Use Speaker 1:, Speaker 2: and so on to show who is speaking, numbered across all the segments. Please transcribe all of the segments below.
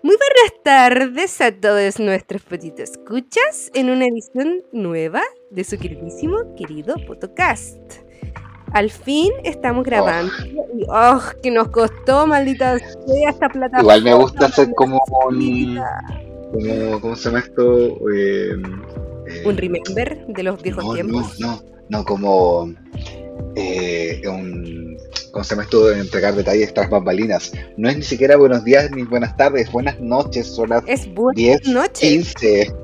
Speaker 1: Muy buenas tardes a todos nuestros petitos escuchas en una edición nueva de su queridísimo querido podcast. Al fin estamos grabando y oh, que nos costó, maldita sea, esta plataforma.
Speaker 2: Igual me gusta hacer como un. Como, ¿Cómo se llama esto? Eh, eh,
Speaker 1: Un remember de los viejos
Speaker 2: no,
Speaker 1: tiempos.
Speaker 2: No, no, no, como. eh, un, ¿Cómo se llama esto de entregar detalles tras bambalinas? No es ni siquiera buenos días ni buenas tardes, buenas noches, son las
Speaker 1: Es buenas
Speaker 2: 10,
Speaker 1: noches.
Speaker 2: 15.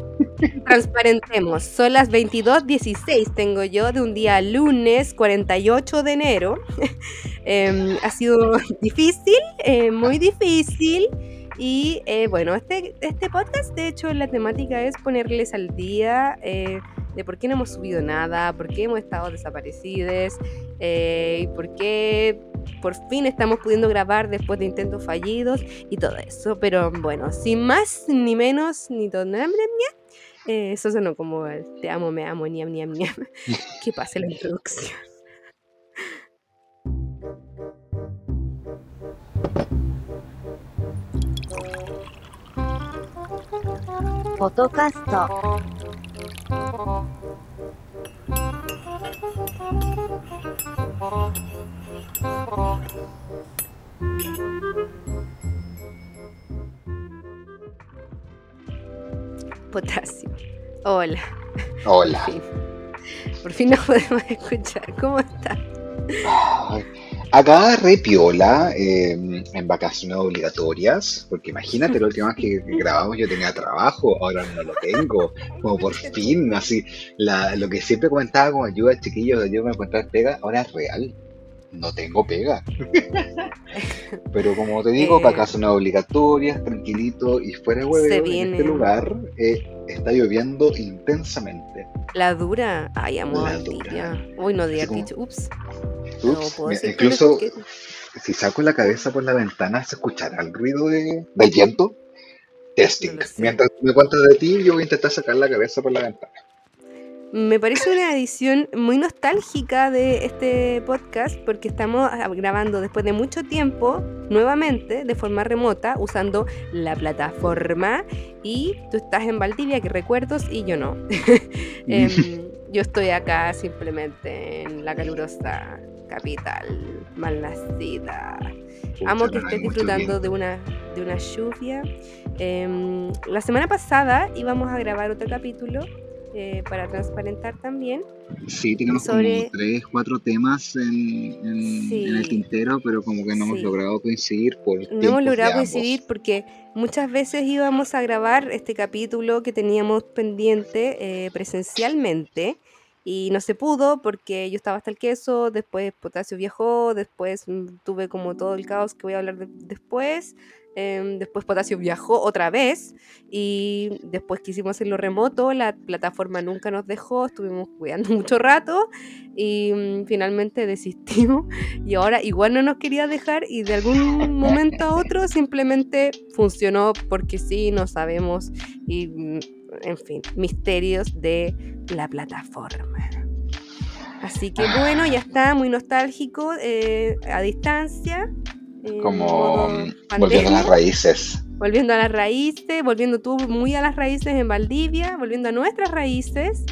Speaker 1: Transparentemos. Son las 22.16 tengo yo de un día lunes 48 de enero. Em, ha sido difícil, eh, muy difícil. Y eh, bueno, este, este podcast, de hecho, la temática es ponerles al día eh, de por qué no hemos subido nada, por qué hemos estado desaparecidos eh, y por qué por fin estamos pudiendo grabar después de intentos fallidos y todo eso. Pero bueno, sin más ni menos ni todo nada, eh, eso sonó como el te amo, me amo, niam, niam, niam. Que pase la introducción.
Speaker 3: Podcast
Speaker 1: 'Potasio'. Hola.
Speaker 2: Hola.
Speaker 1: Por fin. Por fin nos podemos escuchar. ¿Cómo estás?
Speaker 2: Acá re piola, eh, en vacaciones obligatorias, porque imagínate, la última vez que grabamos yo tenía trabajo, ahora no lo tengo, como por fin, así, la, lo que siempre comentaba como ayuda chiquillos, ayúdame a encontrar pega, ahora es real, no tengo pega. Pero como te digo,
Speaker 1: Eh.
Speaker 2: vacaciones obligatorias, tranquilito y fuera de hueveo,
Speaker 1: Se
Speaker 2: en este lugar eh, está lloviendo intensamente.
Speaker 1: La dura. Ay, amo
Speaker 2: La
Speaker 1: Valdivia. Uy, no diga
Speaker 2: como-.
Speaker 1: Ups.
Speaker 2: Ups,
Speaker 1: no
Speaker 2: mira, incluso
Speaker 1: que-
Speaker 2: si saco la cabeza por la ventana, ¿se escuchará el ruido de, del viento? Testing.
Speaker 1: No.
Speaker 2: Mientras me cuentas de ti, yo voy a intentar sacar la cabeza por la ventana.
Speaker 1: Me parece una edición muy nostálgica de este podcast porque estamos grabando después de mucho tiempo, nuevamente, de forma remota, usando la plataforma y tú estás en Valdivia, que recuerdos, y yo no. Em, yo estoy acá simplemente en la calurosa capital malnacida. Amo que estés disfrutando de una, de una lluvia. Em, la semana pasada íbamos a grabar otro capítulo eh, para transparentar también.
Speaker 2: Sí, tenemos
Speaker 1: sobre-
Speaker 2: como tres, cuatro temas en, en-
Speaker 1: Sí.
Speaker 2: en el tintero, pero como que no hemos
Speaker 1: Sí.
Speaker 2: logrado coincidir por
Speaker 1: No hemos logrado coincidir porque muchas veces íbamos a grabar este capítulo que teníamos pendiente eh, presencialmente y no se pudo porque yo estaba hasta el queso, después Potasio viajó, después tuve como todo el caos que voy a hablar de- después. Em, después Potasio viajó otra vez y después quisimos hacerlo remoto, la plataforma nunca nos dejó, estuvimos cuidando mucho rato y mm, finalmente desistimos y ahora igual no nos quería dejar y de algún momento a otro simplemente funcionó porque sí, no sabemos y mm, en fin, misterios de la plataforma. Así que bueno, ya está, muy nostálgico, eh, a distancia. En
Speaker 2: Como mm, volviendo a las raíces.
Speaker 1: volviendo a las raíces, volviendo tú muy a las raíces en Valdivia, volviendo a nuestras raíces.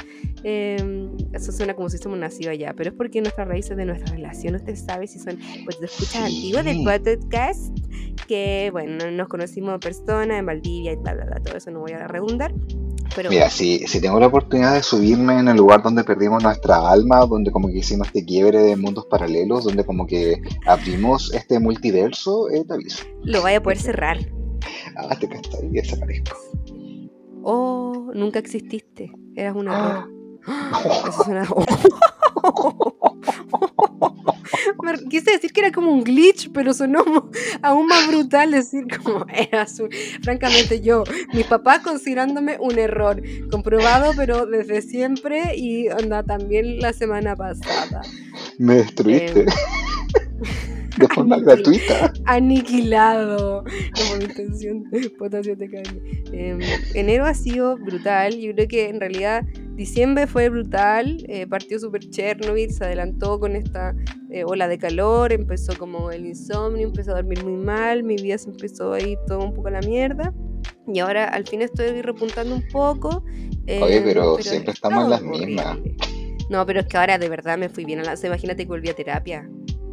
Speaker 1: Eh, eso suena como si somos nacidos allá, pero es porque nuestras raíces de nuestra relación, usted sabe si son pues, escuchas
Speaker 2: Sí.
Speaker 1: antiguas del podcast, que bueno, nos conocimos en persona en Valdivia y bla, bla, bla, todo eso no voy a redundar. Pero
Speaker 2: Mira, si, si tengo la oportunidad de subirme en el lugar donde perdimos nuestra alma, donde como que hicimos este quiebre de mundos paralelos, donde como que abrimos este multiverso, eh, te aviso.
Speaker 1: lo vaya a poder cerrar.
Speaker 2: Ah, te castas y desaparezco.
Speaker 1: Oh, nunca exististe, eras un error.
Speaker 2: Ah.
Speaker 1: Eso suena. Me quise decir que era como un glitch, pero sonó aún más brutal decir como era su. Francamente, yo, mis papás considerándome un error, comprobado, pero desde siempre y anda también la semana pasada.
Speaker 2: Me destruiste.
Speaker 1: Eh,
Speaker 2: de forma gratuita.
Speaker 1: Aniquilado. Como intención, potasio te cae. Em, enero ha sido brutal. Yo creo que en realidad diciembre fue brutal. Eh, partió super Chernobyl, se adelantó con esta eh, ola de calor. Empezó como el insomnio, empezó a dormir muy mal. Mi vida se empezó a ir todo un poco a la mierda. Y ahora al fin estoy repuntando un poco.
Speaker 2: Oye, em, pero, siempre estamos en las mismas.
Speaker 1: No, pero es que ahora de verdad me fui bien a la... Imagínate que volví a terapia.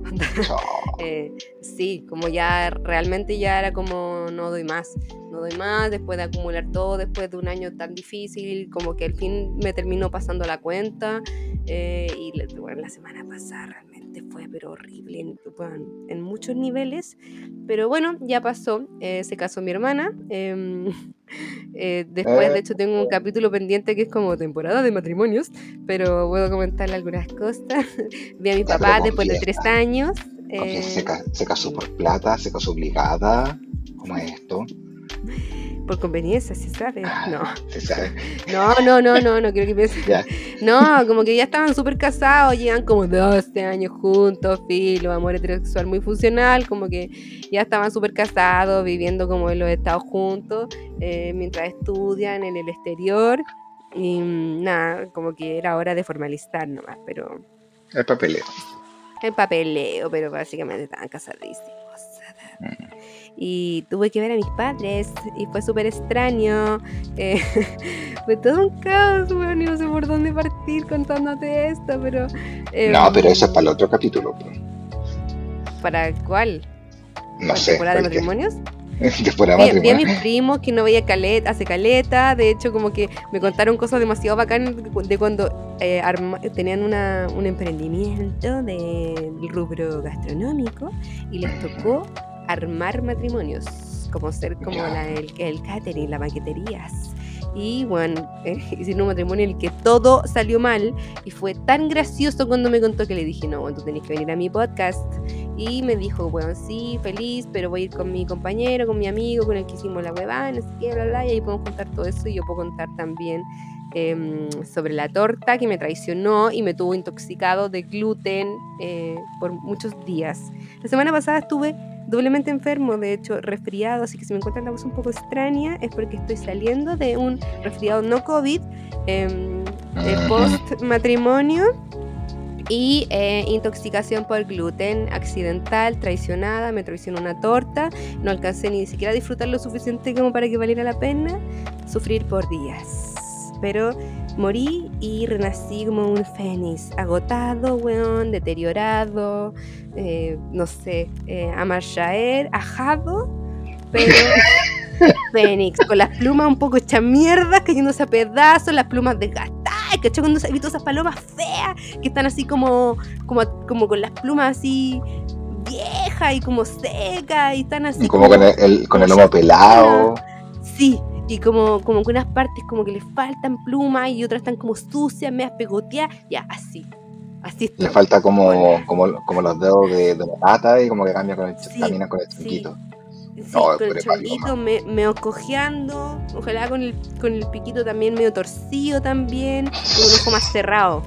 Speaker 1: Eh, sí, como ya realmente ya era como no doy más, no doy más después de acumular todo, después de un año tan difícil, como que al fin me terminó pasando la cuenta eh, y bueno, la semana pasada realmente fue pero horrible en, en muchos niveles, pero bueno, ya pasó, eh, se casó mi hermana. Eh, después, de hecho, tengo un capítulo pendiente que es como temporada de matrimonios, pero puedo comentarle algunas cosas. Vi a mi papá después de tres años.
Speaker 2: se, se, casó por plata, se casó obligada. ¿Cómo es esto?
Speaker 1: Por conveniencia, se sabe.
Speaker 2: Ah,
Speaker 1: no.
Speaker 2: Se sabe.
Speaker 1: No, no, no, no, no quiero que piensen. No, como que ya estaban súper casados, llevan como 12 años juntos, filo, amor heterosexual muy funcional, como que ya estaban súper casados, viviendo como en los estados juntos, eh, mientras estudian en el exterior. Y mm, nada, como que era hora de formalizar nomás, pero.
Speaker 2: El papeleo.
Speaker 1: El papeleo, pero básicamente estaban casadísimos. Mm y tuve que ver a mis padres y fue súper extraño. Eh, fue todo un caos, weón, y no sé por dónde partir contándote esto, pero...
Speaker 2: Em, no, pero eso es para el otro capítulo. Pues.
Speaker 1: ¿Para cuál?
Speaker 2: No sé.
Speaker 1: ¿Temporada de matrimonios? Vi, vi, a mis primos que no veía caleta, hace caleta, de hecho como que me contaron cosas demasiado bacanas de cuando eh, tenían una, un emprendimiento del rubro gastronómico y les tocó armar matrimonios, como ser como la, el, el catering, las maqueterías. Y bueno, eh, hicieron un matrimonio en el que todo salió mal y fue tan gracioso cuando me contó que le dije, no, bueno, tú tenés que venir a mi podcast. Y me dijo, bueno, sí, feliz, pero voy a ir con mi compañero, con mi amigo, con el que hicimos la huevada, no sé qué, bla, bla, y ahí podemos contar todo eso y yo puedo contar también em, sobre la torta que me traicionó y me tuvo intoxicado de gluten eh, por muchos días. La semana pasada estuve doblemente enfermo, de hecho resfriado, así que si me encuentran la voz un poco extraña es porque estoy saliendo de un resfriado no COVID, eh, post matrimonio y eh, intoxicación por gluten accidental, traicionada, me traicionó una torta, no alcancé ni siquiera a disfrutar lo suficiente como para que valiera la pena sufrir por días. Pero morí y renací como un fénix, agotado, weón, deteriorado, eh, no sé, eh, ajado, pero fénix, con las plumas un poco hechas mierda, cayéndose a pedazos, las plumas desgastadas, ¿cachai? Cuando he visto esas palomas feas que están así como, como, como con las plumas así viejas y como secas y están así.
Speaker 2: Como, con el, con el lomo pelado.
Speaker 1: Sí, y como, como que unas partes como que le faltan plumas y otras están como sucias, meas pegoteadas, ya, así. Así
Speaker 2: Le falta como, como, como, los dedos de, de, la pata y como que cambia con el, camina con el chiquito.
Speaker 1: Sí, con el me, medio cojeando, ojalá con el, con el piquito también medio torcido también, con un ojo más cerrado.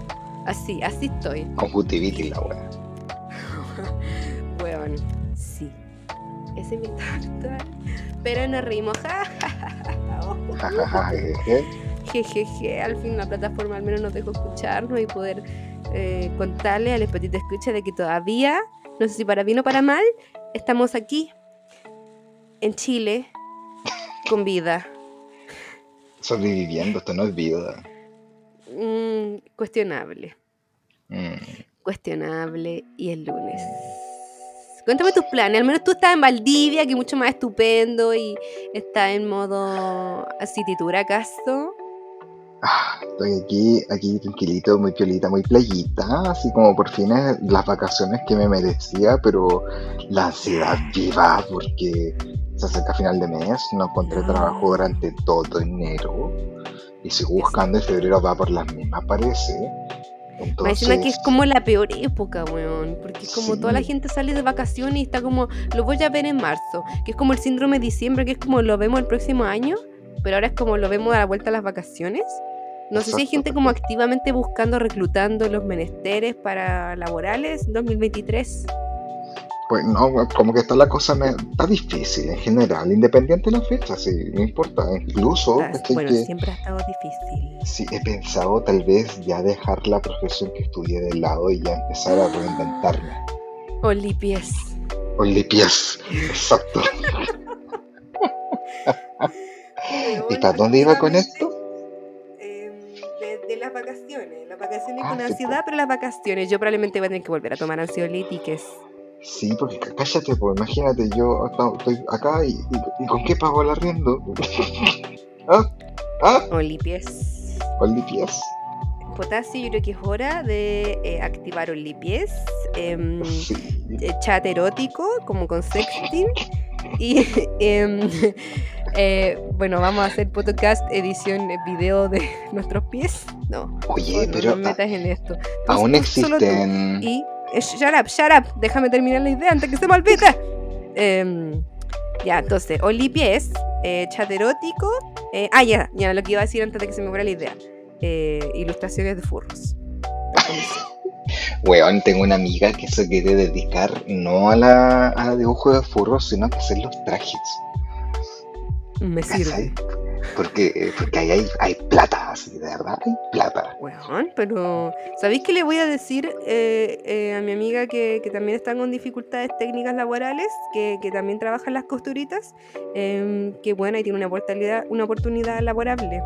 Speaker 1: Así, así estoy.
Speaker 2: Conjuntivitis la wea.
Speaker 1: Weón, sí. Ese es mi torta. Pero nos reímos. Jejeje, al fin la plataforma al menos nos dejó escucharnos y poder eh, contarle al Petit Escucha de que todavía, no sé si para bien o para mal, estamos aquí, en Chile, con vida.
Speaker 2: Sobreviviendo, esto no es vida.
Speaker 1: Mm, cuestionable.
Speaker 2: Mm.
Speaker 1: Cuestionable y el lunes. Cuéntame tus planes. Al menos tú estás en Valdivia, que es mucho más estupendo y está en modo asititura, ¿acaso?
Speaker 2: Ah, estoy aquí, aquí tranquilito, muy piolita, muy playita, así como por fin las vacaciones que me merecía, pero la ansiedad viva porque se acerca final de mes, no encontré trabajo durante todo enero y sigo buscando en febrero va por las mismas parece
Speaker 1: entonces... Me que es como la peor época, weón. Porque es como toda la gente sale de vacaciones y está como, lo voy a ver en marzo. Que es como el síndrome de diciembre, que es como lo vemos el próximo año. Pero ahora es como lo vemos a la vuelta a las vacaciones. No sé si hay gente como activamente buscando, reclutando los menesteres para laborales 2023.
Speaker 2: Pues no, como que está la cosa, me, está difícil en general, independiente de la fecha, sí, no importa. Incluso,
Speaker 1: bueno, siempre ha estado difícil.
Speaker 2: Sí, he pensado tal vez ya dejar la profesión que estudié de lado y ya empezar a reinventarme.
Speaker 1: Olipies.
Speaker 2: Olipies, exacto. ¿Y para dónde iba con esto?
Speaker 1: Vacaciones ah, con ansiedad, pero las vacaciones. Yo probablemente voy a tener que volver a tomar ansiolíticos.
Speaker 2: Sí, porque cállate, pues imagínate, yo estoy acá y, ¿con qué pago el arriendo? ¿Ah? ¿Ah?
Speaker 1: Olipies.
Speaker 2: Olipies.
Speaker 1: Potasio, yo creo que es hora de eh, activar Olipies. Em, eh, chat erótico, como con sexting. Y em, eh, bueno, vamos a hacer podcast, edición, video de nuestros pies. No,
Speaker 2: Oye,
Speaker 1: no,
Speaker 2: pero.
Speaker 1: No metas en esto.
Speaker 2: aún existen.
Speaker 1: Y eh, shut up, shut up, déjame terminar la idea antes que se me olvide. Em, ya, entonces, Olipies, eh, chat erótico. Eh, ah, ya, ya, lo que iba a decir antes de que se me fuera la idea. ilustraciones de furros.
Speaker 2: Weón, tengo una amiga que se quiere dedicar no a la, a dibujo de furros, sino a hacer los trajes.
Speaker 1: Me sirve.
Speaker 2: Porque, porque ahí hay, hay plata, así, de verdad, hay plata.
Speaker 1: Bueno, pero ¿sabéis qué le voy a decir eh, eh, a mi amiga que, que, también está con dificultades técnicas laborales, que, que también trabaja en las costuritas? Eh, que bueno, y tiene una oportunidad, una oportunidad laborable.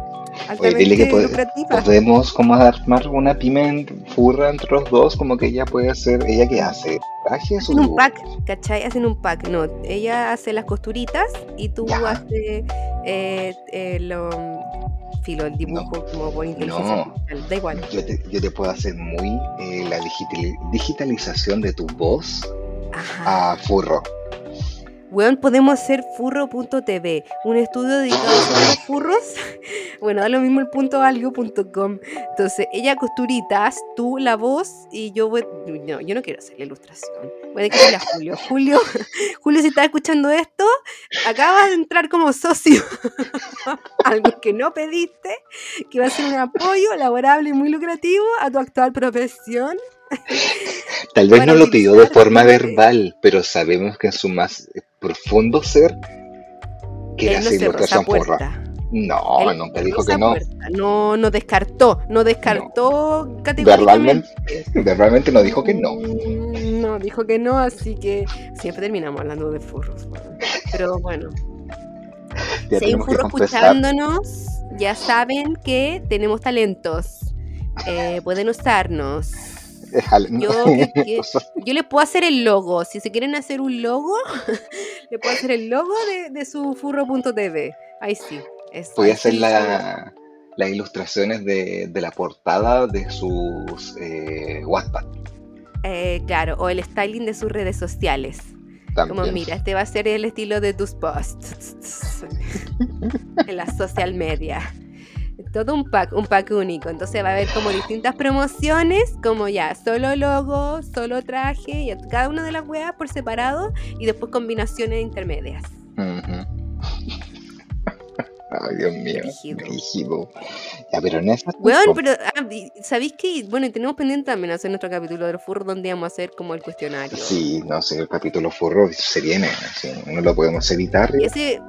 Speaker 2: Oye, dile que podemos como armar una pyme furra entre los dos, como que ella puede hacer, ella que hace
Speaker 1: Hacen un pack, ¿cachai? Hacen un pack. No, ella hace las costuritas y tú haces eh, eh, lo, filo, el dibujo como por inteligencia no. Da igual.
Speaker 2: Yo te, yo te, puedo hacer muy eh, la digitalización de tu voz a furro.
Speaker 1: Weón, podemos hacer furro.tv, un estudio dedicado a los furros. Bueno, da lo mismo el punto algo.com. Entonces, ella costuritas, tú la voz y yo voy. No, yo no quiero hacer la ilustración. Voy a decirle a Julio. Julio, Julio, si estás escuchando esto, acabas de entrar como socio. Algo que no pediste, que va a ser un apoyo laborable y muy lucrativo a tu actual profesión.
Speaker 2: Tal vez no lo pidió de forma verbal, pero sabemos que en su más profundo ser quiere hacer ilustración porra. No, nunca dijo que no.
Speaker 1: No, no descartó, no descartó
Speaker 2: no. categóricamente. Verbalmente, no dijo que no.
Speaker 1: Mm, no, dijo que no, así que siempre terminamos hablando de furros. Pero bueno. si hay un furro escuchándonos, ya saben que tenemos talentos. Eh, pueden usarnos. Yo, yo les puedo hacer el logo. Si se quieren hacer un logo, le puedo hacer el logo de, de su furro.tv. Ahí sí.
Speaker 2: Voy a hacer la, las ilustraciones de, de, la portada de sus eh, WhatsApp.
Speaker 1: Eh, claro, o el styling de sus redes sociales. Como mira, este va a ser el estilo de tus posts en la social media todo un pack, un pack único. Entonces va a haber como distintas promociones, como ya, solo logo, solo traje, y cada una de las weas por separado y después combinaciones intermedias.
Speaker 2: Ay, Dios mío. Rígido. Ya, pero en esa.
Speaker 1: Bueno, pero ah, ¿sabéis que? Bueno, tenemos pendiente también hacer nuestro capítulo del furro donde vamos a hacer como el cuestionario.
Speaker 2: Sí, no sé, el capítulo furro se viene, no lo podemos evitar.
Speaker 1: Ese,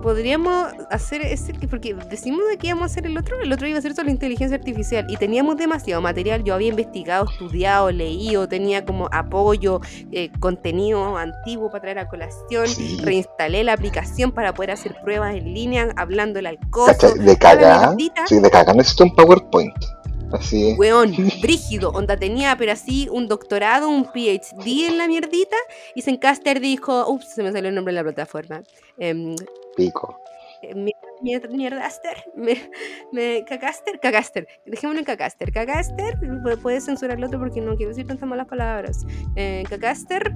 Speaker 1: podríamos hacer ese, porque decimos de que íbamos a hacer el otro, el otro iba a ser solo inteligencia artificial y teníamos demasiado material, yo había investigado, estudiado, leído, tenía como apoyo, eh, contenido antiguo para traer a colación, reinstalé la aplicación para poder hacer pruebas en línea, hablando al costo.
Speaker 2: De caga, sí, de caga necesito un PowerPoint. Así.
Speaker 1: Weón, brígido, onda tenía, pero así un doctorado, un PhD en la mierdita, y Zencaster dijo, ups, se me salió el nombre de la plataforma. Eh,
Speaker 2: Pico.
Speaker 1: Mierdaster, me, me, Cacaster, Cacaster, dejémoslo en Cacaster, Cacaster, puedes censurar el otro porque no quiero decir tantas malas palabras. Eh, Cacaster,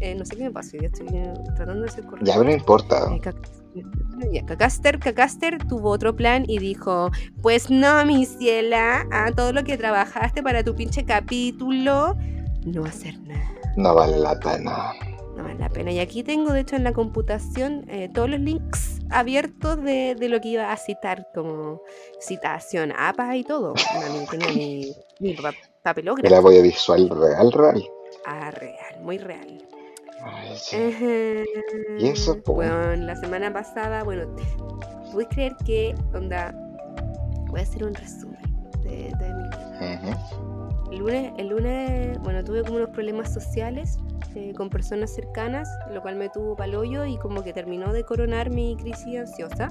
Speaker 1: eh, no sé qué me pasa, ya estoy tratando de ser correcto.
Speaker 2: Ya no importa.
Speaker 1: Eh, Cacaster, Cacaster tuvo otro plan y dijo, pues no, mi ciela, a todo lo que trabajaste para tu pinche capítulo, no hacer nada.
Speaker 2: No vale la pena
Speaker 1: no vale la pena. Y aquí tengo, de hecho, en la computación eh, todos los links abiertos de, de, lo que iba a citar, como citación, APA y todo. tenía mi, mi papelógrafo.
Speaker 2: La voy a visual real, real.
Speaker 1: Ah, real, muy real.
Speaker 2: Ay, sí. Y eso, po.
Speaker 1: Bueno, la semana pasada, bueno, ¿puedes creer que, onda, voy a hacer un resumen de, de mi vida. El lunes, el lunes, bueno, tuve como unos problemas sociales eh, con personas cercanas, lo cual me tuvo paloyo y como que terminó de coronar mi crisis ansiosa.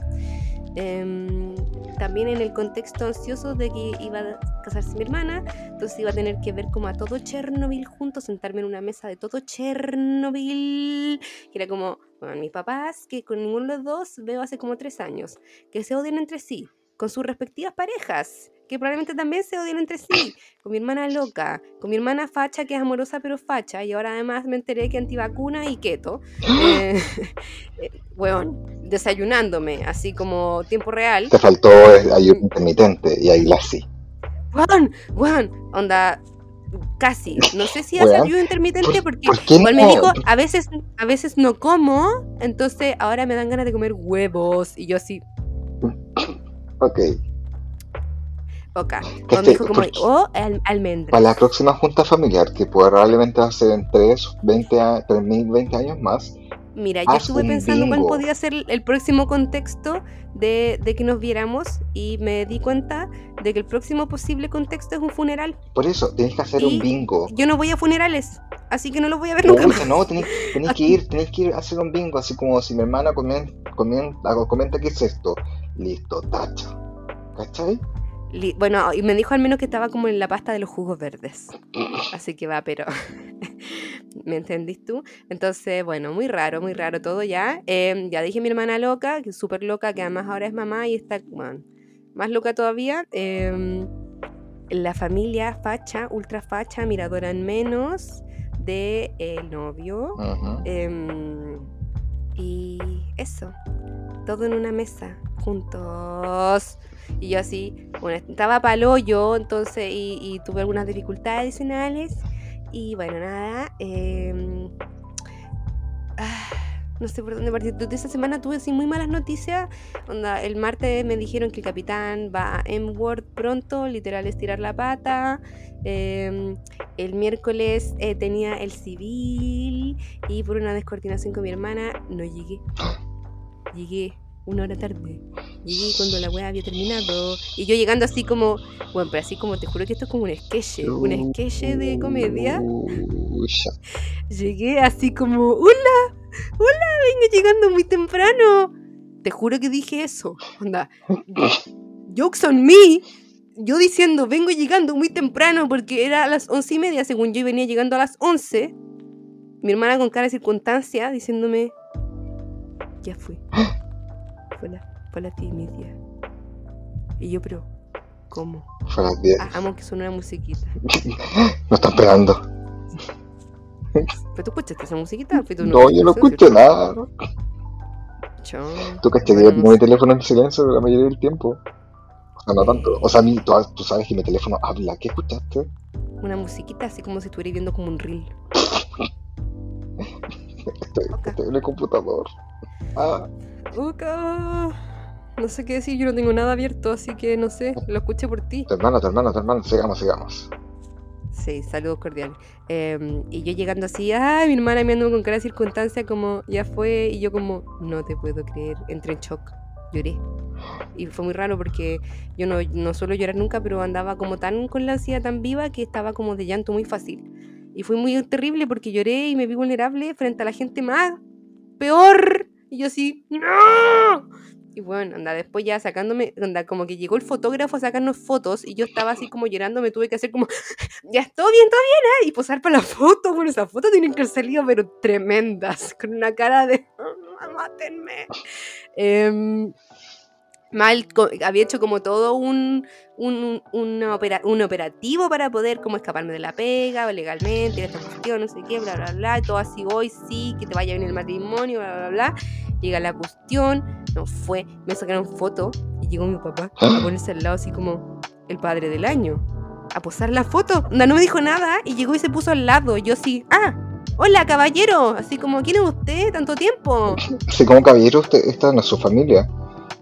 Speaker 1: Em, también en el contexto ansioso de que iba a casarse mi hermana, entonces iba a tener que ver como a todo Chernobyl juntos, sentarme en una mesa de todo Chernobyl, que era como, bueno, mis papás, que con ninguno de los dos veo hace como tres años, que se odian entre sí, con sus respectivas parejas, que probablemente también se odian entre sí, con mi hermana loca, con mi hermana facha, que es amorosa pero facha, y ahora además me enteré que antivacuna y keto. Eh, eh, weón, desayunándome, así como tiempo real.
Speaker 2: Te faltó el ayuno intermitente y ahí la sí.
Speaker 1: Weón, weón, onda, casi. No sé si hace ayuno intermitente porque
Speaker 2: ¿Por qué
Speaker 1: igual me dijo, a veces, a veces no como, entonces ahora me dan ganas de comer huevos, y yo así,
Speaker 2: Ok.
Speaker 1: O me dijo
Speaker 2: este-
Speaker 1: como,
Speaker 2: por-
Speaker 1: o al- almendras.
Speaker 2: Para la próxima junta familiar, que probablemente va a ser en 3, 20, a- 3.000, 20 años más,
Speaker 1: Mira, yo estuve pensando cuál
Speaker 2: bingo.
Speaker 1: podía ser el próximo contexto de, de que nos viéramos y me di cuenta de que el próximo posible contexto es un funeral.
Speaker 2: por eso tenéis que hacer
Speaker 1: Y-
Speaker 2: un bingo.
Speaker 1: Yo no voy a funerales, así que no los voy a ver nunca más.
Speaker 2: no, tenéis, tenéis que ir, tenéis que ir a hacer un bingo, así como si mi hermana comien- comien- hago- comenta qué es esto. Listo, tacha. ¿Cachai?
Speaker 1: Bueno, y me dijo al menos que estaba como en la pasta de los jugos verdes. Así que va, pero. ¿Me entendís tú? Entonces, bueno, muy raro, muy raro todo ya. Em, ya dije mi hermana loca, que es súper loca, que además ahora es mamá y está bueno, más loca todavía. Em, la familia facha, ultra facha, miradora en menos de el novio. Em, y eso, todo en una mesa, juntos. Y yo así, bueno, estaba palo yo, entonces, y, y tuve algunas dificultades adicionales. Y bueno, nada. em, ah, no sé por dónde partir. Desde esa semana tuve así muy malas noticias. Onda, el martes me dijeron que el capitán va a M-Word pronto, literal estirar la pata. Em, el miércoles eh, tenía el civil y por una descoordinación con mi hermana no llegué. Llegué una hora tarde. Llegué cuando la wea había terminado. Y yo llegando así como, bueno, pero así como te juro que esto es como un sketch, un sketch de comedia. Llegué así como, hola, hola, vengo llegando muy temprano. Te juro que dije eso. Onda, jokes on me. Yo diciendo, vengo llegando muy temprano porque era a las once y media, según yo, y venía llegando a las once. Mi hermana con cara de circunstancia diciéndome, ya fui. Fue la, fue la timidia. Y yo, pero, ¿cómo?
Speaker 2: Fue las 10.
Speaker 1: Ah, amo que suene una musiquita.
Speaker 2: No está esperando.
Speaker 1: ¿Pero tú escuchaste esa musiquita? ¿Fue tu
Speaker 2: No, yo no escucho nada.
Speaker 1: Chon.
Speaker 2: Tú caché que yo pongo mi teléfono en silencio la mayoría del tiempo. O sea, no tanto. O sea, a mí, tú, tú sabes que mi teléfono habla. ¿Qué escuchaste?
Speaker 1: Una musiquita así como si estuvieras viendo como un reel.
Speaker 2: Estoy, estoy en el computador. Ah,
Speaker 1: No sé qué decir, yo no tengo nada abierto, así que no sé, lo escuché por ti.
Speaker 2: tu hermano, tu hermano, tu hermano. Sigamos, sigamos.
Speaker 1: Sí, saludos cordiales. Em, y yo llegando así, ay, mi hermana mirando con cara de circunstancia como, ya fue, y yo como, no te puedo creer, entré en shock, lloré. Y fue muy raro porque yo no, no suelo llorar nunca, pero andaba como tan con la ansiedad tan viva que estaba como de llanto muy fácil. Y fue muy terrible porque lloré y me vi vulnerable frente a la gente más peor. Y yo así, ¡no! Y bueno, anda, después ya sacándome, anda, como que llegó el fotógrafo a sacarnos fotos y yo estaba así como llorando, me tuve que hacer como, ya todo bien, todo bien, ¿eh? Y posar para la foto. Bueno, esas fotos tienen que haber salido, pero tremendas, con una cara de, "Ah, mátenme. Em, mal, había hecho como todo un, un, un, opera- un operativo para poder como escaparme de la pega legalmente, esta cuestión, no sé qué, bla, bla, bla, todo así voy, sí, que te vaya bien el matrimonio, bla, bla, bla. Llega la cuestión, no fue, me sacaron foto y llegó mi papá a ponerse al lado así como el padre del año, a posar la foto. Onda, no me dijo nada y llegó y se puso al lado, yo así, ah, hola caballero, así como, ¿quién es usted? ¿Tanto tiempo?
Speaker 2: Así como caballero, usted, esta no es su familia.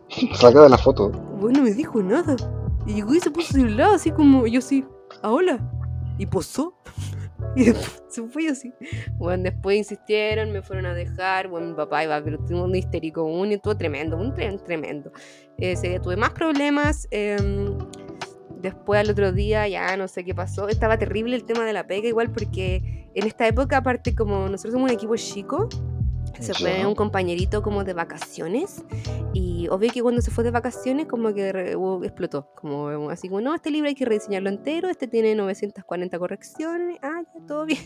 Speaker 2: De la foto.
Speaker 1: Bueno, no me dijo nada. Y llegó y se puso a su lado, así como yo así, ¿a hola? Y posó. Y después se fue así. Bueno, después insistieron, me fueron a dejar. Bueno, mi papá iba, pero tuvo un histérico, un y todo tremendo, un tren tremendo. Ese día tuve más problemas. Em, después al otro día ya no sé qué pasó. Estaba terrible el tema de la pega igual porque en esta época, aparte como nosotros somos un equipo chico, se fue un compañerito como de vacaciones y obvio que cuando se fue de vacaciones como que explotó, como así como, no, este libro hay que rediseñarlo entero, este tiene 940 correcciones, ah, ya, todo bien.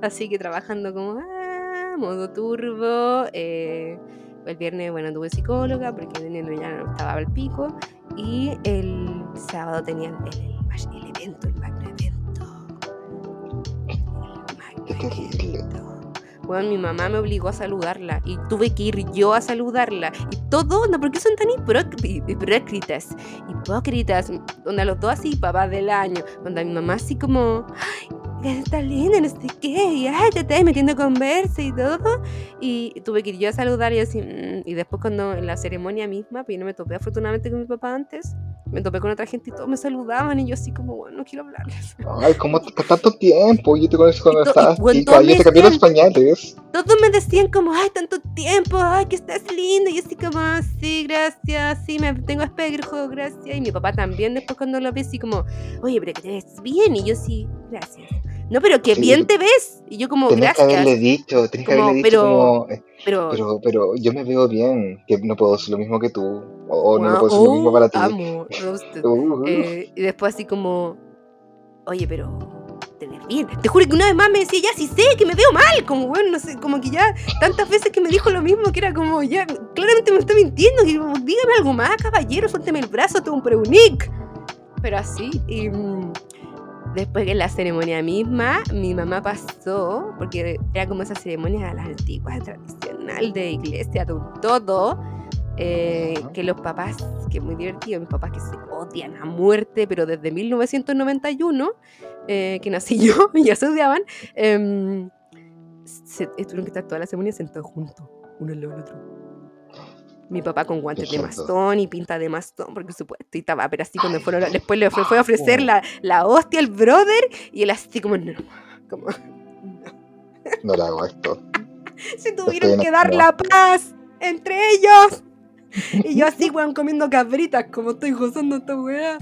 Speaker 1: así que trabajando como, ah, modo turbo. Eh, el viernes, bueno, tuve psicóloga porque ya no estaba al pico y el sábado tenían el, el, evento, el magno evento.
Speaker 2: El magno evento
Speaker 1: bueno, mi mamá me obligó a saludarla y tuve que ir yo a saludarla. Y todo, no, porque son tan hipócritas, hipócritas, donde los dos así, papás del año, donde mi mamá así como, está linda, no sé qué, y ay, te estás metiendo conversa y todo. Y tuve que ir yo a saludar y así, mm", y después cuando en la ceremonia misma, pues yo no me topé afortunadamente con mi papá antes, me topé con otra gente y todos me saludaban y yo así como, bueno, no quiero hablarles.
Speaker 2: Ay, ¿cómo tanto tiempo? Yo te conozco cuando estabas chica, yo te cambié los pañales.
Speaker 1: Todos me decían como, ay, tanto tiempo, ay, que estás linda. Y yo así como, sí, gracias, sí, me tengo espejo, gracias. Y mi papá también después cuando lo vi así como, oye, pero que te ves bien. Y yo sí, gracias. No, pero que bien te ves. Y yo como,
Speaker 2: tenés
Speaker 1: gracias.
Speaker 2: que haberle dicho, tenés que haberle dicho pero, como, eh, pero, pero, pero, yo me veo bien, que no puedo hacer lo mismo que tú, o, no puedo hacer lo mismo para ti.
Speaker 1: Amo, uh, eh, y después así como, oye, pero te ves bien. Te juro que una vez más me decía, ya sí sé, que me veo mal. Como, bueno, no sé, como que ya tantas veces que me dijo lo mismo, que era como, ya, claramente me está mintiendo. Que dígame algo más, caballero, suélteme el brazo, tengo un preunic. Pero así, y... Después que en la ceremonia misma, mi mamá pasó, porque era como esa ceremonia de las antiguas, tradicional de iglesia, de todo, eh, que los papás, que es muy divertido, mis papás que se odian a muerte, pero desde 1991, eh, que nací yo, ya se odiaban, eh, se, tuvieron que estar toda la ceremonia sentados juntos, uno al lado del otro mi papá con guantes de mastón y pinta de mastón, porque supuesto, y estaba, pero así cuando fueron, después le fue, a ofrecer la, la, hostia al brother y él así como, no, como,
Speaker 2: no. le hago esto.
Speaker 1: Se tuvieron que dar la paz entre ellos. Y yo así, weón, comiendo cabritas, como estoy gozando esta weá.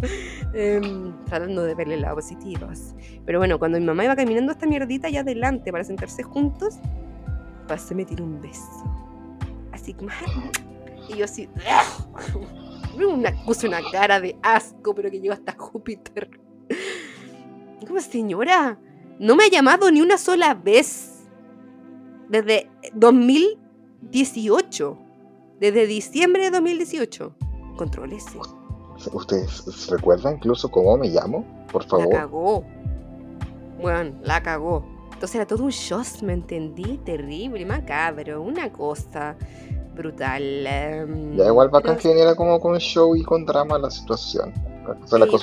Speaker 1: Em, tratando de verle las positivas. Pero bueno, cuando mi mamá iba caminando esta mierdita allá adelante para sentarse juntos, pasé me tiró un beso. Así como, y yo así, una, puse una cara de asco, pero que llegó hasta Júpiter. Como señora, no me ha llamado ni una sola vez desde 2018. Desde diciembre de 2018. Contrólese.
Speaker 2: ¿Ustedes recuerdan incluso cómo me llamo? Por favor.
Speaker 1: La cagó. Bueno, la cagó. Entonces era todo un show, ¿me entendí? Terrible, macabro, una cosa brutal. Em,
Speaker 2: ya igual bacán que viniera como con show y con drama la situación.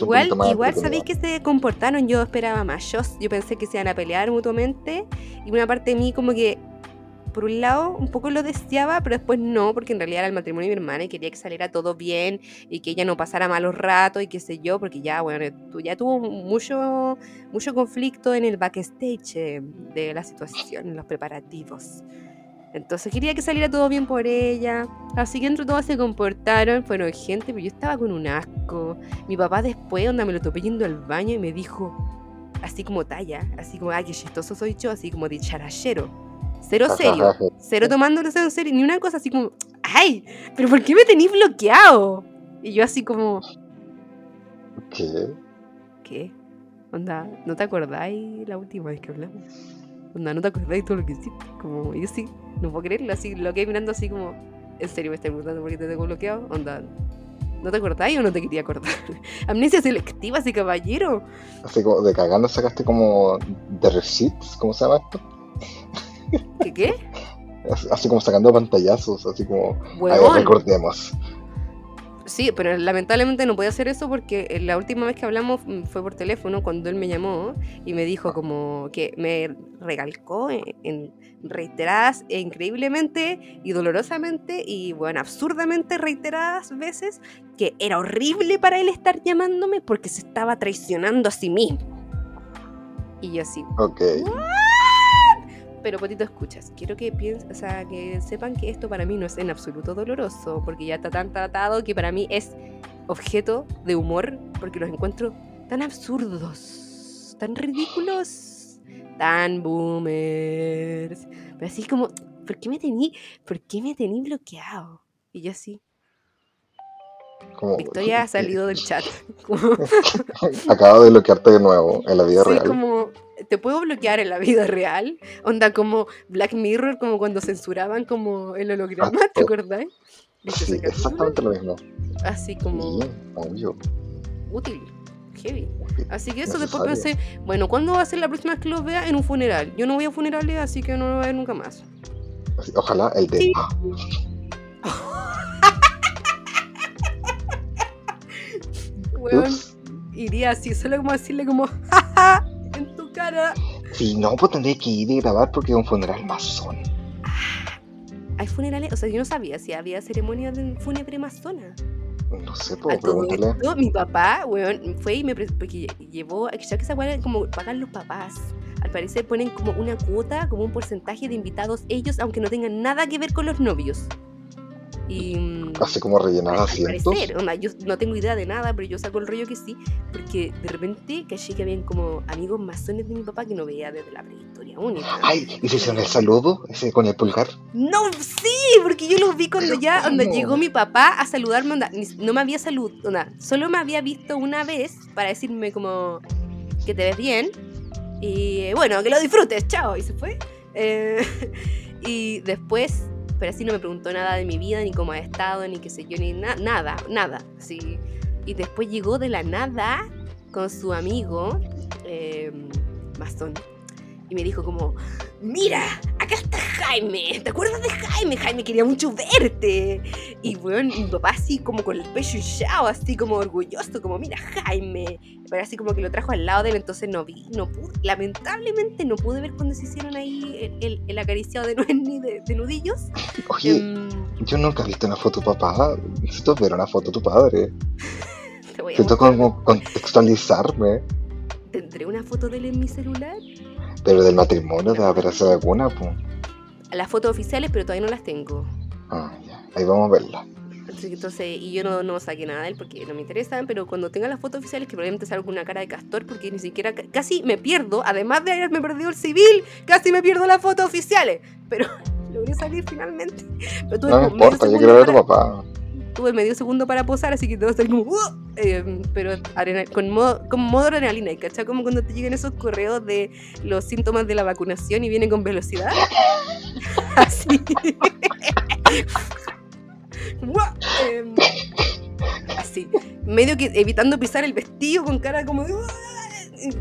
Speaker 1: igual, igual sabéis que se comportaron, yo esperaba más yo, yo pensé que se iban a pelear mutuamente y una parte de mí como que por un lado un poco lo deseaba, pero después no, porque en realidad era el matrimonio de mi hermana y quería que saliera todo bien y que ella no pasara malos ratos y qué sé yo, porque ya, bueno, ya tuvo mucho, mucho conflicto en el backstage eh, de la situación, en los preparativos. Entonces quería que saliera todo bien por ella. Así que entre todos se comportaron, fueron gente, pero yo estaba con un asco. Mi papá después, onda, me lo topé yendo al baño y me dijo, así como talla, así como, ay, qué chistoso soy yo, así como de charachero. Cero serio, cero tomándolo en serio, ni una cosa así como, ay, pero ¿por qué me tenéis bloqueado? Y yo así como...
Speaker 2: ¿Qué?
Speaker 1: ¿Qué? Onda, ¿no te acordáis la última vez que hablamos? Onda, ¿no te acordáis todo lo que hiciste? Como, yo sí, no puedo creerlo, así, lo que mirando así como, ¿en serio me estás preguntando por qué te tengo bloqueado? Onda, ¿no te acordáis o no te quería acordar? Amnesia selectiva, así caballero.
Speaker 2: Así como de cagando sacaste como de receipts, ¿cómo se llama esto?
Speaker 1: ¿Qué qué?
Speaker 2: Así, como sacando pantallazos, así como, bueno, recordemos.
Speaker 1: Sí, pero lamentablemente no podía hacer eso porque eh, la última vez que hablamos mm, fue por teléfono cuando él me llamó y me dijo como que me recalcó en, reiteradas e increíblemente y dolorosamente y bueno, absurdamente reiteradas veces que era horrible para él estar llamándome porque se estaba traicionando a sí mismo. Y yo así,
Speaker 2: Ok.
Speaker 1: Pero potito escuchas. Quiero que piensen, o sea, que sepan que esto para mí no es en absoluto doloroso, porque ya está tan tratado que para mí es objeto de humor, porque los encuentro tan absurdos, tan ridículos, tan boomers. Pero así como, ¿por qué me tení, por qué me tení bloqueado? Y yo así,
Speaker 2: Como,
Speaker 1: Victoria ha salido del chat. Como-
Speaker 2: Acabo de bloquearte de nuevo en la vida
Speaker 1: Sí,
Speaker 2: real.
Speaker 1: como, ¿te puedo bloquear en la vida real? Onda como Black Mirror, como cuando censuraban como el holograma, ¿te acordáis? ¿Viste
Speaker 2: Sí, exactamente lo mismo.
Speaker 1: Así como
Speaker 2: obvio.
Speaker 1: útil, heavy. Así que eso después
Speaker 2: Necesario.
Speaker 1: pensé, bueno, ¿cuándo va a ser la próxima vez que los vea? En un funeral. Yo no voy a funerales, así que no lo voy a ver nunca más.
Speaker 2: Ojalá el de.
Speaker 1: Sí.
Speaker 2: Ups.
Speaker 1: iría así, solo como decirle como, jaja, cara.
Speaker 2: Sí, no, pues tendré que ir y grabar porque es un funeral masón.
Speaker 1: Hay funerales, o sea, yo no sabía si había ceremonias de fúnebre masona.
Speaker 2: No sé, puedo
Speaker 1: todo
Speaker 2: pregúntale.
Speaker 1: esto, mi papá, weón, fue y me porque lle- llevó, ya que esa weá como pagan los papás. Al parecer ponen como una cuota, como un porcentaje de invitados ellos, aunque no tengan nada que ver con los novios. Y mm,
Speaker 2: Así como rellenar asientos.
Speaker 1: parecer, onda, yo no tengo idea de nada, pero yo saco el rollo que sí, porque de repente caché que habían como amigos masones de mi papá que no veía desde la prehistoria única.
Speaker 2: Ay, ¿y se hicieron el saludo? Ese con el pulgar.
Speaker 1: No, sí, porque yo los vi cuando ya, cuando llegó mi papá a saludarme, onda, no me había saludado, onda, solo me había visto una vez para decirme como que te ves bien y bueno, que lo disfrutes, chao, y se fue. Eh, y después, pero así no me preguntó nada de mi vida, ni cómo ha estado, ni qué sé yo, ni na- nada, nada, así. Y después llegó de la nada con su amigo, eh, y me dijo como, mira, acá está Jaime, ¿te acuerdas de Jaime? Jaime quería mucho verte. Y bueno, mi papá así como con el pecho hinchado, así como orgulloso, como mira Jaime. Pero así como que lo trajo al lado de él, entonces no vi, no pude, lamentablemente no pude ver cuando se hicieron ahí el, el- el acariciado de, nuez ni de, de nudillos.
Speaker 2: Oye,
Speaker 1: Em,
Speaker 2: yo nunca he visto una foto de tu papá. Necesito ver una foto de tu padre.
Speaker 1: te voy a mostrar.
Speaker 2: como contextualizarme.
Speaker 1: ¿Tendré una foto de él en mi celular?
Speaker 2: Pero del matrimonio haber sido alguna, pues.
Speaker 1: Las fotos oficiales, pero todavía no las tengo.
Speaker 2: Ah, ya. Ahí vamos a verla.
Speaker 1: Así que Entonces, y yo no, no saqué nada de él porque no me interesan, pero cuando tenga las fotos oficiales, que probablemente salga con una cara de castor, porque ni siquiera, ca- casi me pierdo, además de haberme perdido el civil, casi me pierdo las fotos oficiales, pero logré salir finalmente. Pero
Speaker 2: No me importa, yo quiero ver a tu papá.
Speaker 1: Tuve medio segundo para posar, así que todo está como, eh, pero con modo, con modo adrenalina, ¿y ¿cachai? Como cuando te llegan esos correos de los síntomas de la vacunación y vienen con velocidad. Así. Em, así. Medio que evitando pisar el vestido con cara como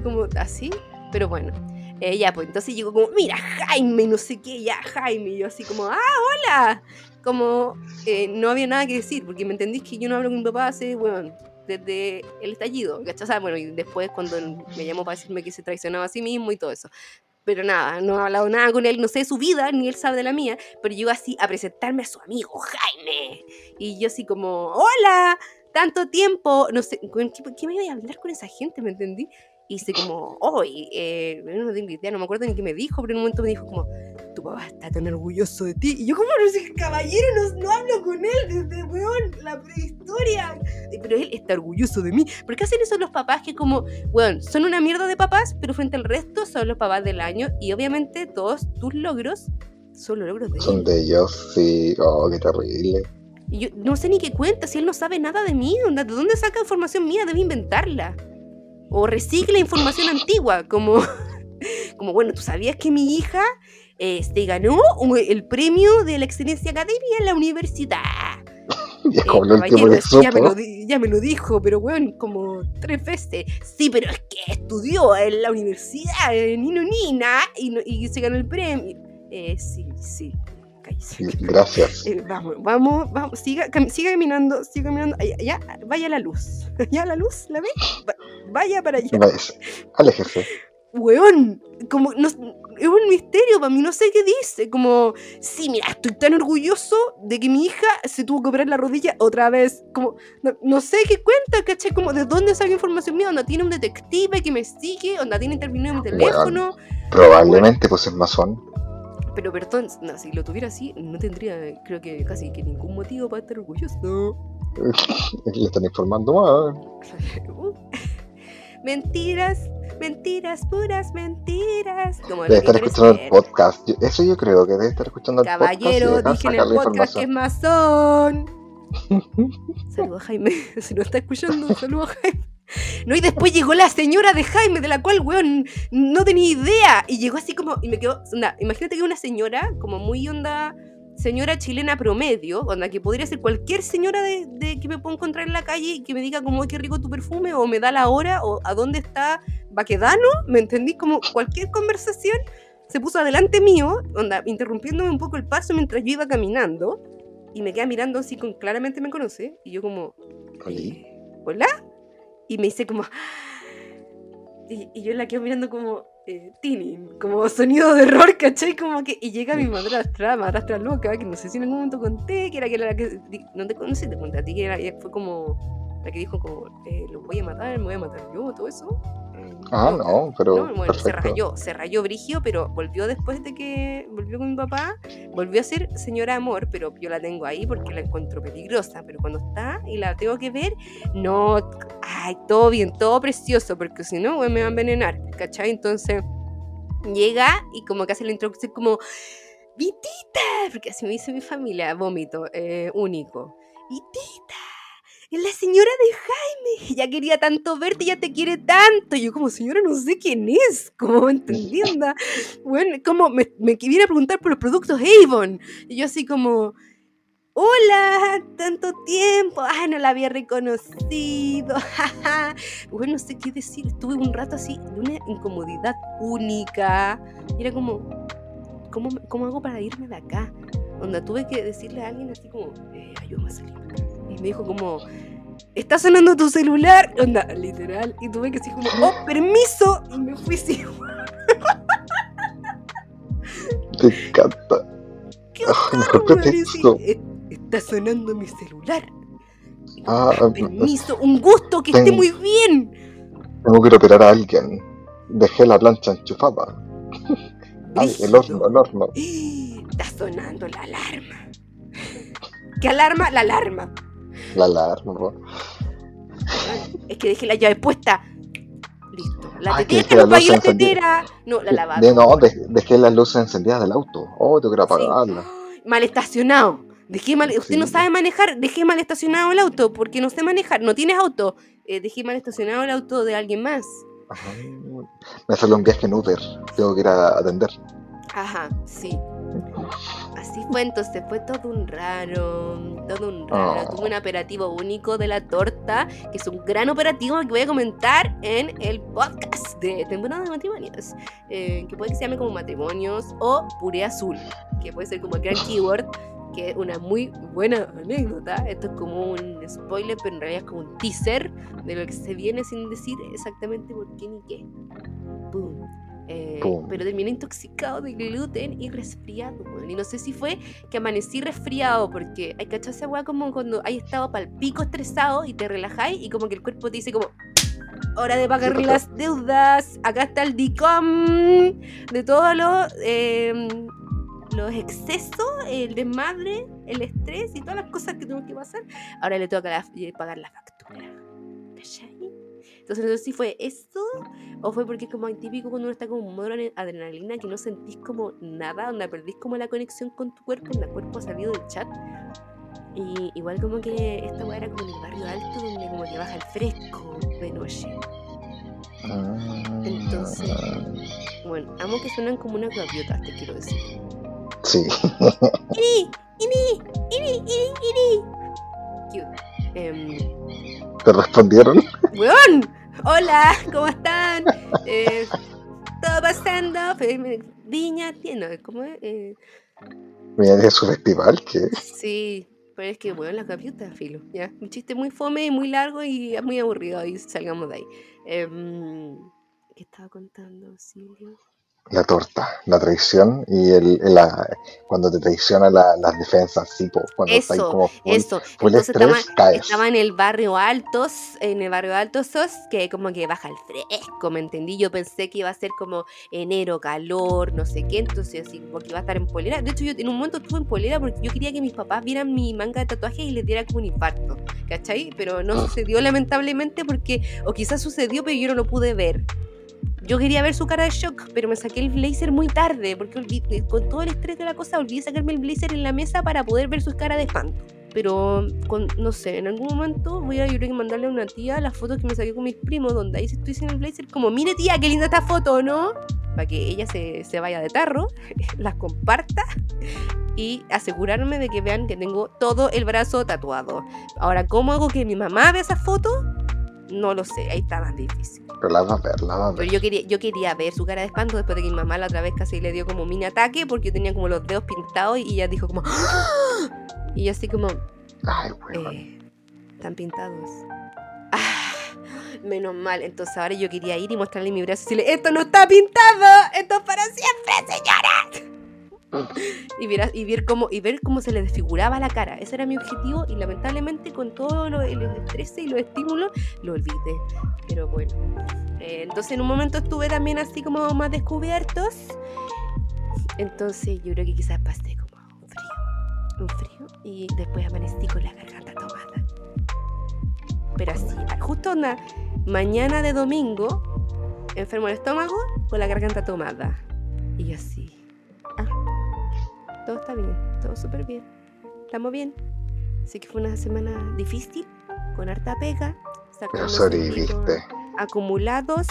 Speaker 1: como así, pero bueno. Eh, ya, pues entonces llegó como, mira, Jaime, no sé qué, ya, Jaime. Y yo así como, ah, hola. Como eh, no había nada que decir, porque me entendís que yo no hablo con mi papá hace, bueno, desde el estallido, ¿cachai? Bueno, y después cuando me llamó para decirme que se traicionaba a sí mismo y todo eso. Pero nada, no he hablado nada con él, no sé de su vida, ni él sabe de la mía, pero llegó así a presentarme a su amigo, Jaime. Y yo así como, hola, tanto tiempo, no sé, ¿con ¿qué, qué me iba a hablar con esa gente? ¿Me entendí? Y hice como, hoy, eh, no tengo idea, no me acuerdo ni qué me dijo, pero en un momento me dijo como, tu papá está tan orgulloso de ti. Y yo como, no sé, caballero, no, no hablo con él desde, weón, la prehistoria. Pero él está orgulloso de mí. ¿Por qué hacen eso los papás que como, weón, son una mierda de papás, pero frente al resto son los papás del año? Y obviamente todos tus logros son los logros de
Speaker 2: Son
Speaker 1: él.
Speaker 2: de ellos, sí. Oh, qué terrible.
Speaker 1: Yo no sé ni qué cuenta, si él no sabe nada de mí, ¿de dónde saca información mía? Debe inventarla. O recicla información antigua, como, como bueno, ¿tú sabías que mi hija eh, se ganó el premio de la excelencia académica en la universidad?
Speaker 2: Y es
Speaker 1: Eh, ya, me lo, ya me lo dijo, pero bueno, como tres veces. Sí, pero es que estudió en la universidad, en Nino Nina, y, no- y se ganó el premio. Eh, sí, sí,
Speaker 2: Sí, Gracias.
Speaker 1: Eh, vamos, vamos, vamos, siga, cam- siga caminando, siga caminando. Allá, allá, vaya la luz. ¿Ya la luz? ¿La ve? Va- vaya para allá.
Speaker 2: Aléjese.
Speaker 1: weón, como, no, es un misterio para mí, no sé qué dice, como, sí, mira, estoy tan orgulloso de que mi hija se tuvo que operar la rodilla otra vez, como, no, sé qué cuenta, ¿cachai? Como, ¿de dónde saca información mía? ¿Onda tiene un detective que me sigue? ¿Onda tiene intervenido en mi teléfono?
Speaker 2: probablemente, pues es masón.
Speaker 1: Pero perdón, no, si lo tuviera así, no tendría, creo que casi que ningún motivo para estar orgulloso.
Speaker 2: Le están informando mal.
Speaker 1: mentiras, mentiras, puras mentiras.
Speaker 2: debe estar escuchando el podcast. eso yo creo que debe estar escuchando el
Speaker 1: podcast. Caballero, dije en el podcast que es masón. Saludos a Jaime. Si no está escuchando, saludos a Jaime. No, y después llegó la señora de Jaime, de la cual, weón, no tenía idea. Y llegó así como, y me quedó, onda, imagínate que una señora, como muy onda, señora chilena promedio, onda, que podría ser cualquier señora de, que me puedo encontrar en la calle y que me diga como, qué rico tu perfume, o me da la hora, o a dónde está Baquedano, ¿me entendí? Como cualquier conversación se puso adelante mío, onda, interrumpiéndome un poco el paso mientras yo iba caminando, y me queda mirando así, con, claramente me conoce, y yo como, ¿hola? Y me dice como... Y, y yo la quedo mirando como, eh, tini, como sonido de error, ¿cachai? Como que, y llega mi madrastra, madrastra loca, que no sé si en algún momento conté, que era que la que, no te conocí, te conté a ti, que era, fue como, la que dijo como, eh, los voy a matar, me voy a matar yo, todo eso.
Speaker 2: Ah, no, pero.
Speaker 1: bueno, se rayó, se rayó Brigio, pero volvió después de que volvió con mi papá, volvió a ser señora amor, pero yo la tengo ahí porque la encuentro peligrosa. Pero cuando está y la tengo que ver, no, ay, todo bien, todo precioso, porque si no, me va a envenenar, ¿cachai? Entonces llega y como que hace la introducción como. Vitita, porque así me dice mi familia, vómito, eh, único. Vitita, es la señora de Jaime, ya quería tanto verte, ya te quiere tanto. Y yo como, señora, no sé quién es, como entendiendo. Bueno, como me, me a preguntar por los productos Avon. Y yo así como, hola, tanto tiempo, ah, no la había reconocido. bueno, no sé qué decir, estuve un rato así, de una incomodidad única. Y era como, ¿cómo, cómo hago para irme de acá? Donde tuve que decirle a alguien así como, eh, ayúdame a salir y me dijo como, está sonando tu celular, onda, literal, y tuve que decir como, oh, permiso, y me fui así.
Speaker 2: Te encanta.
Speaker 1: ¿Qué oh, Está sonando mi celular. Ah, permiso, un gusto, que esté muy bien.
Speaker 2: Tengo que operar a alguien. Dejé la plancha enchufada. Ay, el horno, el horno.
Speaker 1: Está sonando la alarma. ¿Qué alarma? La alarma.
Speaker 2: La alarma,
Speaker 1: Es que dejé la llave puesta. Listo. La tetera, no la tetera. No, la lavada.
Speaker 2: no, dejé las luces encendidas del auto. Oh, tengo que apagarla.
Speaker 1: Mal estacionado. Dejé mal, usted no sabe manejar, dejé mal estacionado el auto porque no sé manejar, no tienes auto. Eh, dejé mal estacionado el auto de alguien más.
Speaker 2: Ajá. Me salió un viaje en Uber, tengo que ir a atender.
Speaker 1: Ajá, sí. Así fue, entonces fue todo un raro, todo un raro. Oh. Tuve un operativo único de la torta, que es un gran operativo que voy a comentar en el podcast de temporada de matrimonios, eh, que puede que se llame como matrimonios o puré azul, que puede ser como el gran keyword, que es una muy buena anécdota. Esto es como un spoiler, pero en realidad es como un teaser de lo que se viene sin decir exactamente por qué ni qué. Boom. Eh, pero terminé intoxicado de gluten y resfriado, Y no sé si fue que amanecí resfriado, porque hay cachado esa como cuando hay estado pal pico estresado y te relajáis y como que el cuerpo te dice como hora de pagar las deudas, acá está el DICOM de todos los, em, los excesos, el desmadre, el estrés y todas las cosas que tengo que pasar. Ahora le toca pagar la factura. Entonces no sé si fue esto o fue porque es como típico cuando uno está como un modo adrenalina que no sentís como nada, donde perdís como la conexión con tu cuerpo, donde el cuerpo ha salido del chat. Y igual como que esta weá era como en el barrio alto donde como que baja el fresco de noche. Entonces, bueno, amo que suenan como una gaviota, te quiero decir.
Speaker 2: Sí.
Speaker 1: ¡Ini! ¡Ini! ¡Ini! ¡Ini! ¡Ini! Cute.
Speaker 2: Eh, ¿Te respondieron?
Speaker 1: ¡Weón! Hola, ¿cómo están? Eh, todo pasando. Viña, tienda, ¿cómo es? Eh,
Speaker 2: Viña de su festival, ¿qué?
Speaker 1: Sí, pero es que, bueno, la gaviota, filo. Ya, un chiste muy fome y muy largo y muy aburrido. Ahí salgamos de ahí. Em, ¿Qué estaba contando, Silvio?
Speaker 2: La torta, la traición y el, el- la, cuando te traiciona la- las defensas, sí, cuando
Speaker 1: Eso,
Speaker 2: como full,
Speaker 1: eso.
Speaker 2: full
Speaker 1: Entonces estaba,
Speaker 2: estrés, caes.
Speaker 1: estaba en el barrio Altos, en el barrio Altos, sos, que como que baja el fresco, ¿me entendí? Yo pensé que iba a ser como enero, calor, no sé qué, entonces así como que iba a estar en polera. De hecho, yo en un momento estuve en polera porque yo quería que mis papás vieran mi manga de tatuajes y les diera como un infarto, ¿cachai? Pero no sucedió lamentablemente porque, o quizás sucedió, pero yo no lo pude ver. Yo quería ver su cara de shock, pero me saqué el blazer muy tarde, porque olvidé- con todo el estrés de la cosa olvidé sacarme el blazer en la mesa para poder ver su cara de espanto. Pero, con- no sé, en algún momento voy a yo creo que mandarle a una tía las fotos que me saqué con mis primos, donde ahí estoy sin el blazer, como, mire tía, qué linda esta foto, ¿no? Para que ella se, se vaya de tarro, las comparta y asegurarme de que vean que tengo todo el brazo tatuado. Ahora, ¿cómo hago que mi mamá vea esa foto? No lo sé, ahí está más difícil.
Speaker 2: Pero la vas a ver, la vas a ver.
Speaker 1: Pero yo quería, yo quería ver su cara de espanto después de que mi mamá la otra vez casi le dio como un mini ataque porque yo tenía como los dedos pintados y ella dijo como ¡Ah! y yo así como
Speaker 2: Ay, weón.
Speaker 1: eh, están pintados. Ah, menos mal. Entonces ahora yo quería ir y mostrarle mi brazo y decirle esto no está pintado, esto es para siempre, señora. Y ver, y ver cómo y ver cómo se le desfiguraba la cara. Ese era mi objetivo y lamentablemente con todo lo, el estrés y los estímulos lo olvidé. Pero bueno. Eh, entonces en un momento estuve también así como más descubiertos. Entonces yo creo que quizás pasé como un frío. Un frío y después amanecí con la garganta tomada. Pero así, justo una mañana de domingo, enfermo el estómago con la garganta tomada. Y así. Todo está bien, todo súper bien. Estamos bien. Así que fue una semana difícil, con harta pega.
Speaker 2: Pero sobreviviste.
Speaker 1: acumulados,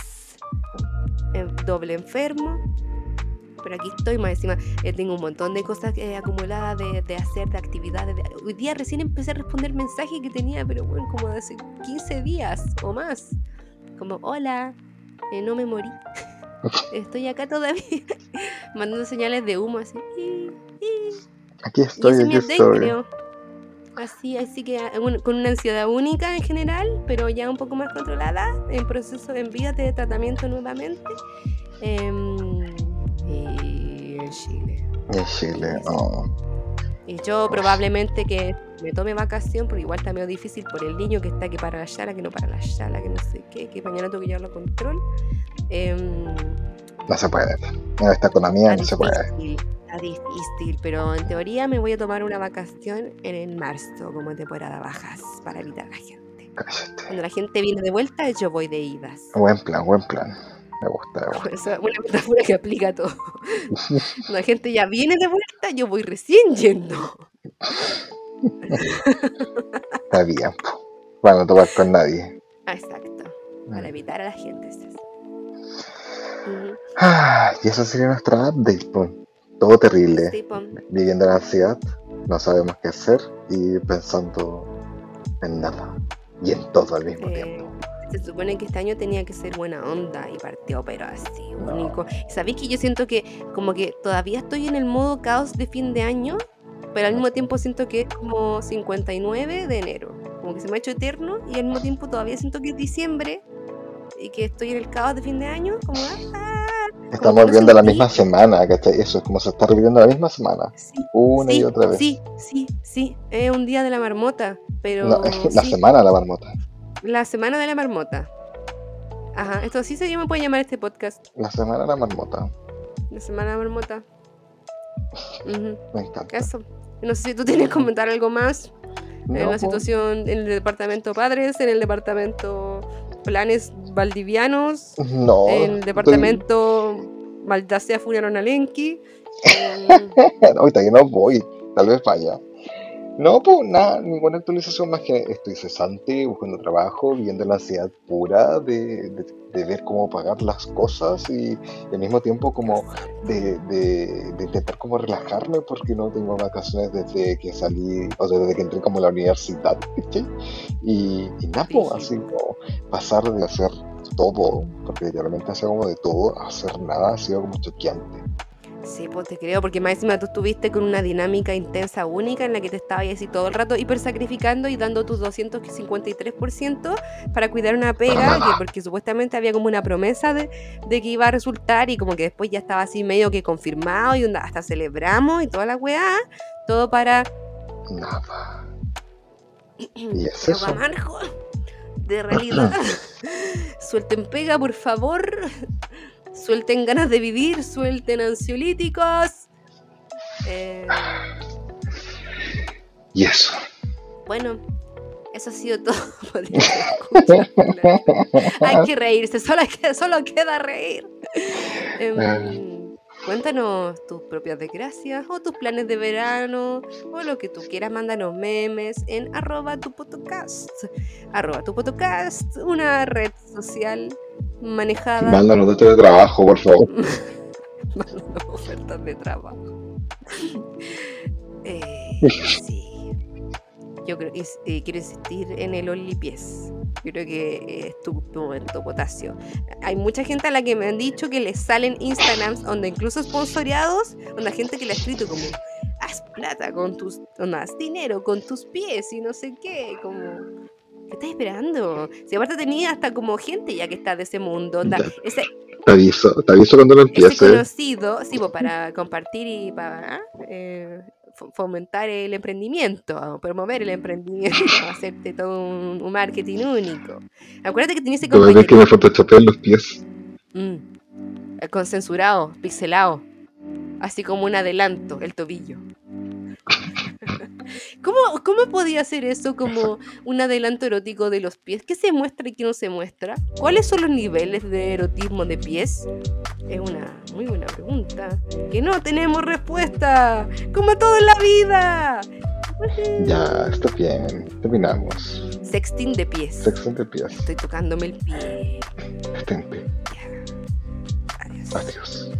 Speaker 1: en- doble enfermo. Pero aquí estoy más encima. eh, tengo un montón de cosas eh, acumuladas de, de hacer, de actividades. de- Hoy día recién empecé a responder mensajes que tenía, pero bueno, como de hace 15 días o más. Como, hola, eh, no me morí. Estoy acá todavía. Mandando señales de humo así.
Speaker 2: Aquí estoy, aquí estoy.
Speaker 1: creo. Así, así que ah, con una ansiedad única en general, pero ya un poco más controlada, en proceso, en vías de tratamiento nuevamente. em, y en Chile.
Speaker 2: En Chile, oh.
Speaker 1: Y yo probablemente que me tome vacación, porque igual está medio difícil por el niño que está que para la sala, que no para la sala, que no sé qué, que mañana tengo que llevarlo a control. Em,
Speaker 2: No se puede. En esta economía no se puede.
Speaker 1: Difícil, está difícil, pero en teoría me voy a tomar una vacación en el marzo, como temporada bajas, para evitar a la gente.
Speaker 2: Cállate.
Speaker 1: Cuando la gente viene de vuelta, yo voy de idas.
Speaker 2: Buen plan, buen plan. Me gusta, me gusta.
Speaker 1: Una metáfora que aplica a todo. Cuando la gente ya viene de vuelta, yo voy recién yendo.
Speaker 2: Está bien. Para no tocar con nadie.
Speaker 1: Ah, exacto, para evitar a la gente. es.
Speaker 2: Ah, y eso sería nuestra update. po. Todo terrible. Viviendo la ansiedad, no sabemos qué hacer y pensando en nada. Y en todo al mismo
Speaker 1: Eh,
Speaker 2: tiempo.
Speaker 1: se supone que este año tenía que ser buena onda y partió, pero así,
Speaker 2: No.
Speaker 1: único. ¿Sabéis que yo siento que como que todavía estoy en el modo caos de fin de año, pero al mismo tiempo siento que es como 59 de enero? Como que se me ha hecho eterno y al mismo tiempo todavía siento que es diciembre y que estoy en el caos de fin de año, como ah,
Speaker 2: Estamos
Speaker 1: no
Speaker 2: viviendo la misma semana, ¿cachai? Eso es como se está reviviendo la misma semana.
Speaker 1: sí,
Speaker 2: Una
Speaker 1: sí,
Speaker 2: y otra vez.
Speaker 1: sí, sí, sí, es un día de la marmota, pero
Speaker 2: No, la
Speaker 1: sí,
Speaker 2: semana de la marmota.
Speaker 1: la semana de la marmota. Ajá, esto sí se llama, puede llamar este podcast.
Speaker 2: La semana de la marmota.
Speaker 1: La semana de marmota. Ujú,
Speaker 2: Me encanta.
Speaker 1: Eso. No sé si tú tienes que comentar algo más en la
Speaker 2: po.
Speaker 1: situación en el departamento padres, en el departamento planes valdivianos,
Speaker 2: No.
Speaker 1: en el
Speaker 2: estoy-
Speaker 1: departamento Maldacea Funeron Alenki. em,
Speaker 2: Ahorita que no voy, tal vez vaya. No, pues nada, ninguna actualización más que estoy cesante, buscando trabajo, viviendo la ansiedad pura de, de- de ver cómo pagar las cosas y, al mismo tiempo como de, de- intentar como relajarme porque no tengo vacaciones desde que salí o desde que entré como a la universidad. Y, y nada, pues, así como pasar de hacer todo, porque literalmente hacía como de todo, a hacer nada, ha sido como choqueante.
Speaker 1: Sí, pues te creo, porque más encima tú estuviste con una dinámica intensa única en la que te estabas así todo el rato hiper sacrificando y dando tus 253% para cuidar una pega, que porque supuestamente había como una promesa de, de, que iba a resultar y como que después ya estaba así medio que confirmado y hasta celebramos y toda la weá, todo para...
Speaker 2: Nada. ¿Y es eso?
Speaker 1: de realidad. Suelten pega, por favor. Suelten ganas de vivir, suelten ansiolíticos. Eh,
Speaker 2: y eso.
Speaker 1: Bueno, eso ha sido todo. Hay que reírse, solo, solo queda reír. Eh, Cuéntanos tus propias desgracias o tus planes de verano o lo que tú quieras. Mándanos memes en arroba tu podcast. Arroba tu podcast, una red social manejada.
Speaker 2: Mándanos datos de trabajo, por favor.
Speaker 1: Mándanos ofertas de trabajo. eh, sí. Yo creo, eh, quiero insistir en el OnlyPies. Yo creo que es tu, momento, potasio. Hay mucha gente a la que me han dicho que les salen Instagrams donde incluso sponsoriados, donde hay gente que le ha escrito como haz plata con tus, no, haz dinero con tus pies y no sé qué, como ¿qué estás esperando? Si aparte tenía hasta como gente ya que está de ese mundo, onda, ese,
Speaker 2: te aviso, te aviso cuando lo empieces.
Speaker 1: conocido, sí, pues, para compartir y para eh, fomentar el emprendimiento, promover el emprendimiento, hacerte todo un, marketing único. Acuérdate que tenías ese
Speaker 2: compañero. que me photoshopean los pies.
Speaker 1: Mm, con censurado, pixelado. Así como un adelanto, el tobillo. ¿Cómo, ¿Cómo podía ser eso como un adelanto erótico de los pies? ¿Qué se muestra y qué no se muestra? ¿Cuáles son los niveles de erotismo de pies? Es una muy buena pregunta. Que no tenemos respuesta. Como todo en la vida.
Speaker 2: Ya, está bien. Terminamos.
Speaker 1: Sexting de pies.
Speaker 2: Sexting de pies.
Speaker 1: Estoy tocándome el pie.
Speaker 2: Detente.
Speaker 1: Ya. Adiós.
Speaker 2: Adiós.